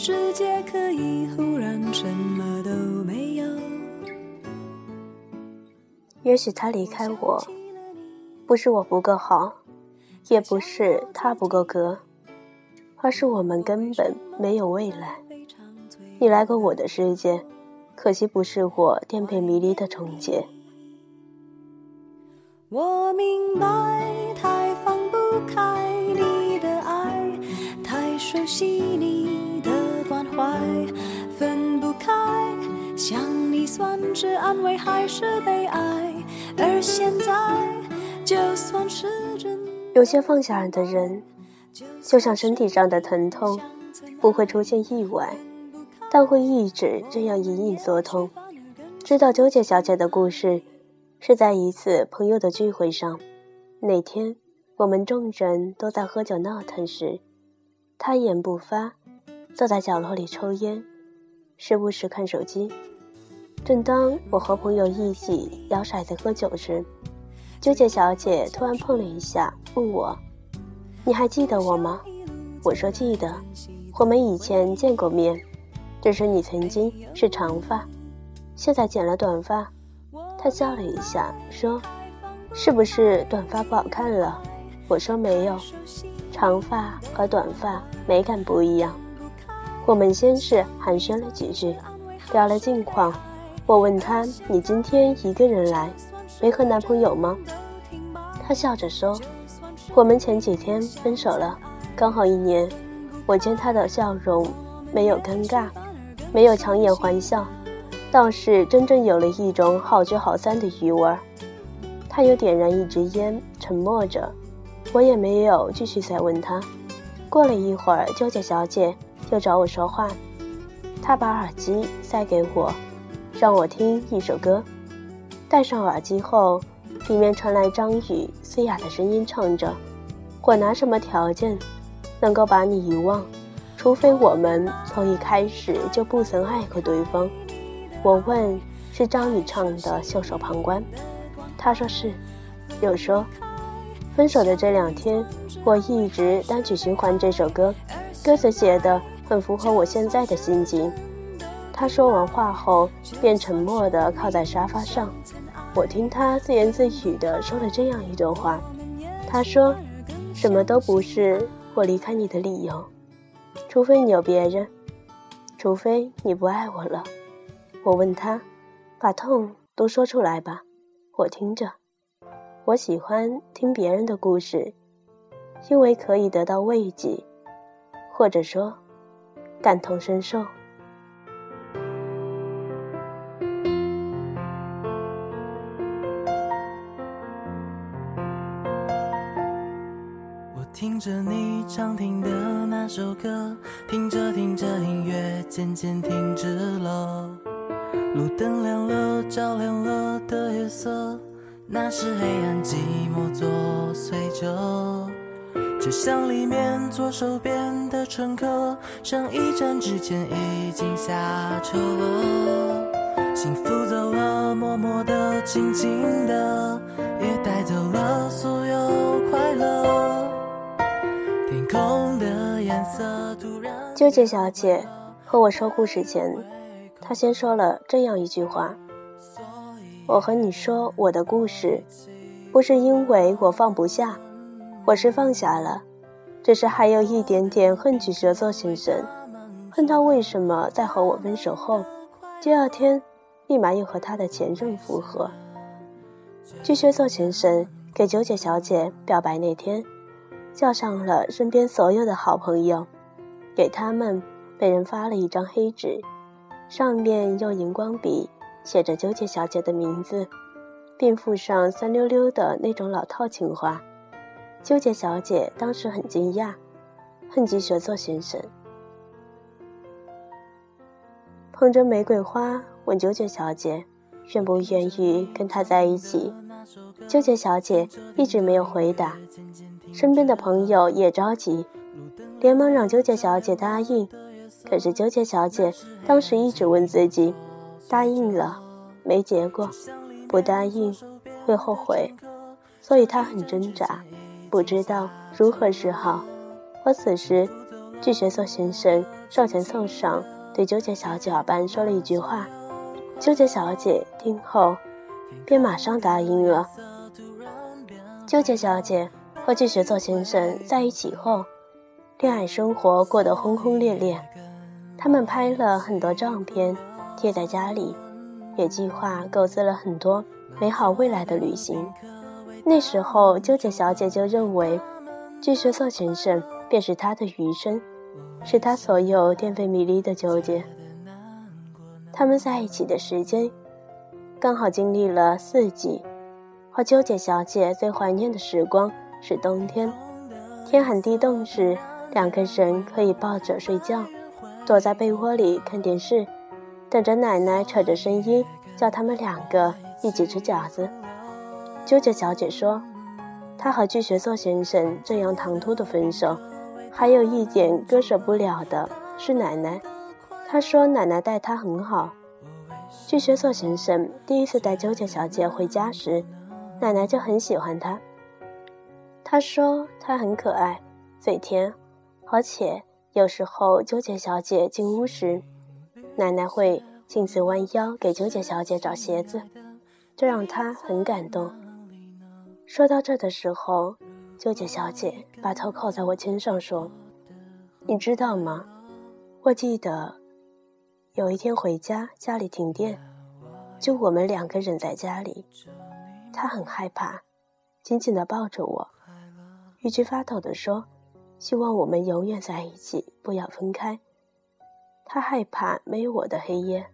世界可以忽然什么都没有。也许他离开我，不是我不够好，也不是他不够格，而是我们根本没有未来。你来过我的世界，可惜不是我颠沛迷离的终结。我明白，太放不开你的爱，太熟悉你算是安慰还是悲哀？而现在，就算是真，有些放下的人，就像身体上的疼痛，不会出现意外，但会一直这样隐隐作痛。知道纠结小姐的故事。是在一次朋友的聚会上，那天我们众人都在喝酒闹腾时，他一言不发，坐在角落里抽烟，时不时看手机。正当我和朋友一起摇骰子喝酒时，纠结小姐突然碰了一下，问我：“你还记得我吗？”我说：“记得，我们以前见过面，只是你曾经是长发，现在剪了短发。”她笑了一下，说：“是不是短发不好看了？”我说：“没有，长发和短发美感不一样。”我们先是寒暄了几句，聊了近况。我问他：“你今天一个人来，没和男朋友吗？”他笑着说：“我们前几天分手了，刚好一年。”我见他的笑容没有尴尬，没有强颜欢笑。倒是真正有了一种好聚好散的余味儿。他又点燃一支烟，沉默着，我也没有继续再问他。过了一会儿，纠结小姐又找我说话，她把耳机塞给我，让我听一首歌。戴上耳机后，里面传来张宇嘶哑的声音，唱着：“我拿什么条件能够把你遗忘？除非我们从一开始就不曾爱过对方。”我问：“是张宇唱的《袖手旁观》？”他说是。又说：“分手的这两天，我一直单曲循环这首歌，歌词写的很符合我现在的心情。”他说完话后，便沉默地靠在沙发上。我听他自言自语地说了这样一段话：“他说，什么都不是我离开你的理由，除非你有别人，除非你不爱我了。”我问他：“把痛都说出来吧，我听着。我喜欢听别人的故事，因为可以得到慰藉，或者说感同身受。”听着你常听的那首歌，听着听着音乐渐渐停止了。路灯亮了，照亮了的夜色，那是黑暗寂寞作祟着。车厢里面左手边的乘客，上一站之前已经下车了。幸福走了，默默的，静静的，也带走了所有快乐。纠结小姐和我说故事前。她先说了这样一句话：“我和你说我的故事，不是因为我放不下，我是放下了，只是还有一点点恨巨蛇座先生，恨他为什么在和我分手后，第二天立马又和他的前任复合。巨蟹座先生给九姐小姐表白那天，叫上了身边所有的好朋友，给他们每人发了一张黑纸。”上面用荧光笔写着纠结小姐的名字，并附上酸溜溜的那种老套情话。纠结小姐当时很惊讶，恨极学座先生，捧着玫瑰花问纠结小姐愿不愿意跟他在一起。纠结小姐一直没有回答，身边的朋友也着急，连忙让纠结小姐答应。可是纠结小姐当时一直问自己：答应了没结果，不答应会后悔。所以她很挣扎，不知道如何是好。而此时，巨学座先生上前送上，对纠结小姐耳畔说了一句话。纠结小姐听后，便马上答应了。纠结小姐和巨学座先生在一起后，恋爱生活过得轰轰烈烈。他们拍了很多照片，贴在家里，也计划构思了很多美好未来的旅行。那时候，纠结小姐就认为，巨学座先生便是她的余生，是她所有颠沛迷离的纠结。他们在一起的时间，刚好经历了四季。和纠结小姐最怀念的时光是冬天，天寒地冻时，两个人可以抱着睡觉，躲在被窝里看电视，等着奶奶扯着声音叫他们两个一起吃饺子。纠结小姐说，她和巨蟹座先生这样唐突的分手，还有一点割舍不了的是奶奶。她说奶奶待她很好。巨蟹座先生第一次带纠结小姐回家时，奶奶就很喜欢她。她说她很可爱，嘴甜，而且有时候纠结小姐进屋时，奶奶会亲自弯腰给纠结小姐找鞋子，这让她很感动。说到这的时候，纠结小姐把头靠在我肩上说：“你知道吗？我记得有一天回家，家里停电，就我们两个人在家里。她很害怕，紧紧地抱着我，一直发抖地说：‘希望我们永远在一起，不要分开。’他害怕没有我的黑夜。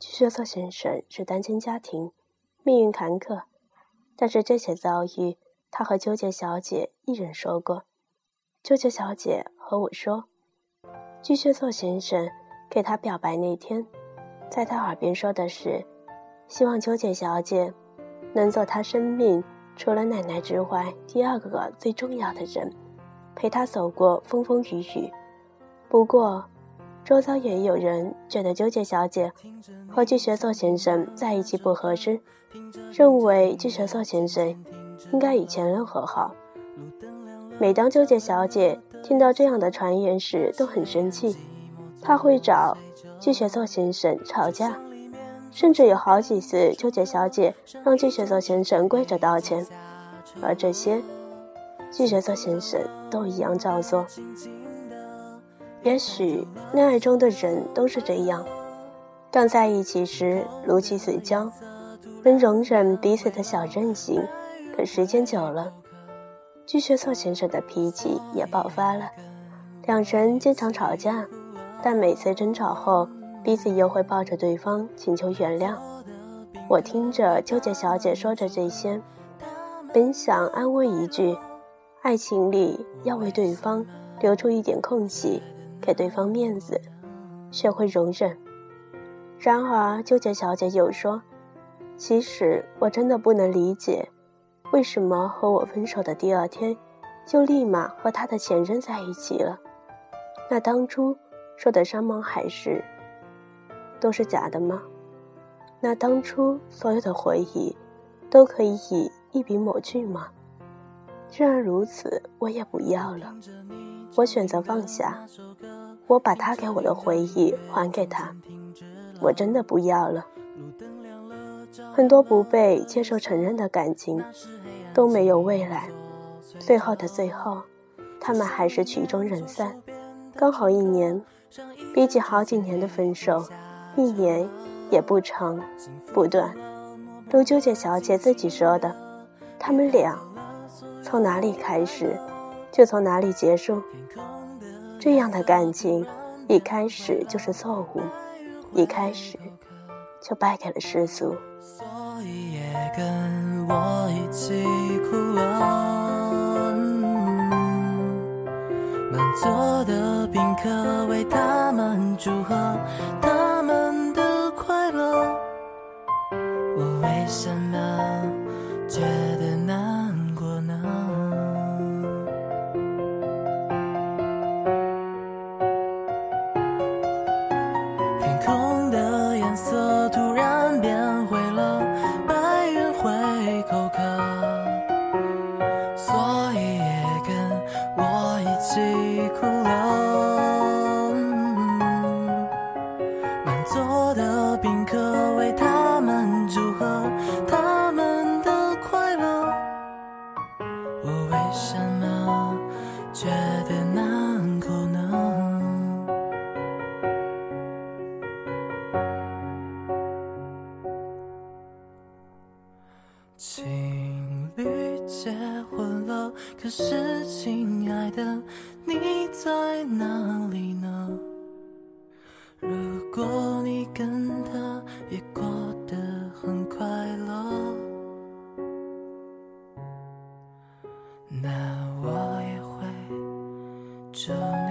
巨蟹座先生是单亲家庭，命运坎坷。”但是这些遭遇，他和纠结小姐一人说过。纠结小姐和我说，巨蟹座先生给他表白那天，在他耳边说的是，希望纠结小姐能做他生命除了奶奶之外第二个最重要的人，陪他走过风风雨雨。不过，周遭也有人觉得纠结小姐和巨蟹座先生在一起不合适，认为巨蟹座先生应该与前任和好。每当纠结小姐听到这样的传言时，都很生气，她会找巨蟹座先生吵架，甚至有好几次纠结小姐让巨蟹座先生跪着道歉，而这些巨蟹座先生都一样照做。也许恋爱中的人都是这样，刚在一起时如漆似胶，能容忍彼此的小任性，可时间久了，巨蟹座先生的脾气也爆发了。两人经常吵架，但每次争吵后，彼此又会抱着对方请求原谅。我听着纠结小姐说着这些，本想安慰一句：爱情里要为对方留出一点空隙。给对方面子，学会容忍。然而，纠结小姐又说：“其实我真的不能理解，为什么和我分手的第二天，就立马和他的前任在一起了？那当初说的山盟海誓，都是假的吗？那当初所有的回忆，都可以以一笔抹去吗？既然如此，我也不要了。我选择放下。”我把他给我的回忆还给他，我真的不要了。很多不被接受承认的感情都没有未来，最后的最后，他们还是曲终人散。刚好一年，比起好几年的分手，一年也不长不短。都纠结小姐自己说的，他们俩从哪里开始，就从哪里结束。这样的感情，一开始就是错误，一开始就败给了世俗。所以也跟我一起哭了。满座的宾客为他们祝贺为什么觉得难过呢？天空的颜色突然变灰了白云会口渴所以也跟我一起哭。可是亲爱的，你在哪里呢？如果你跟他也过得很快乐，那我也会祝。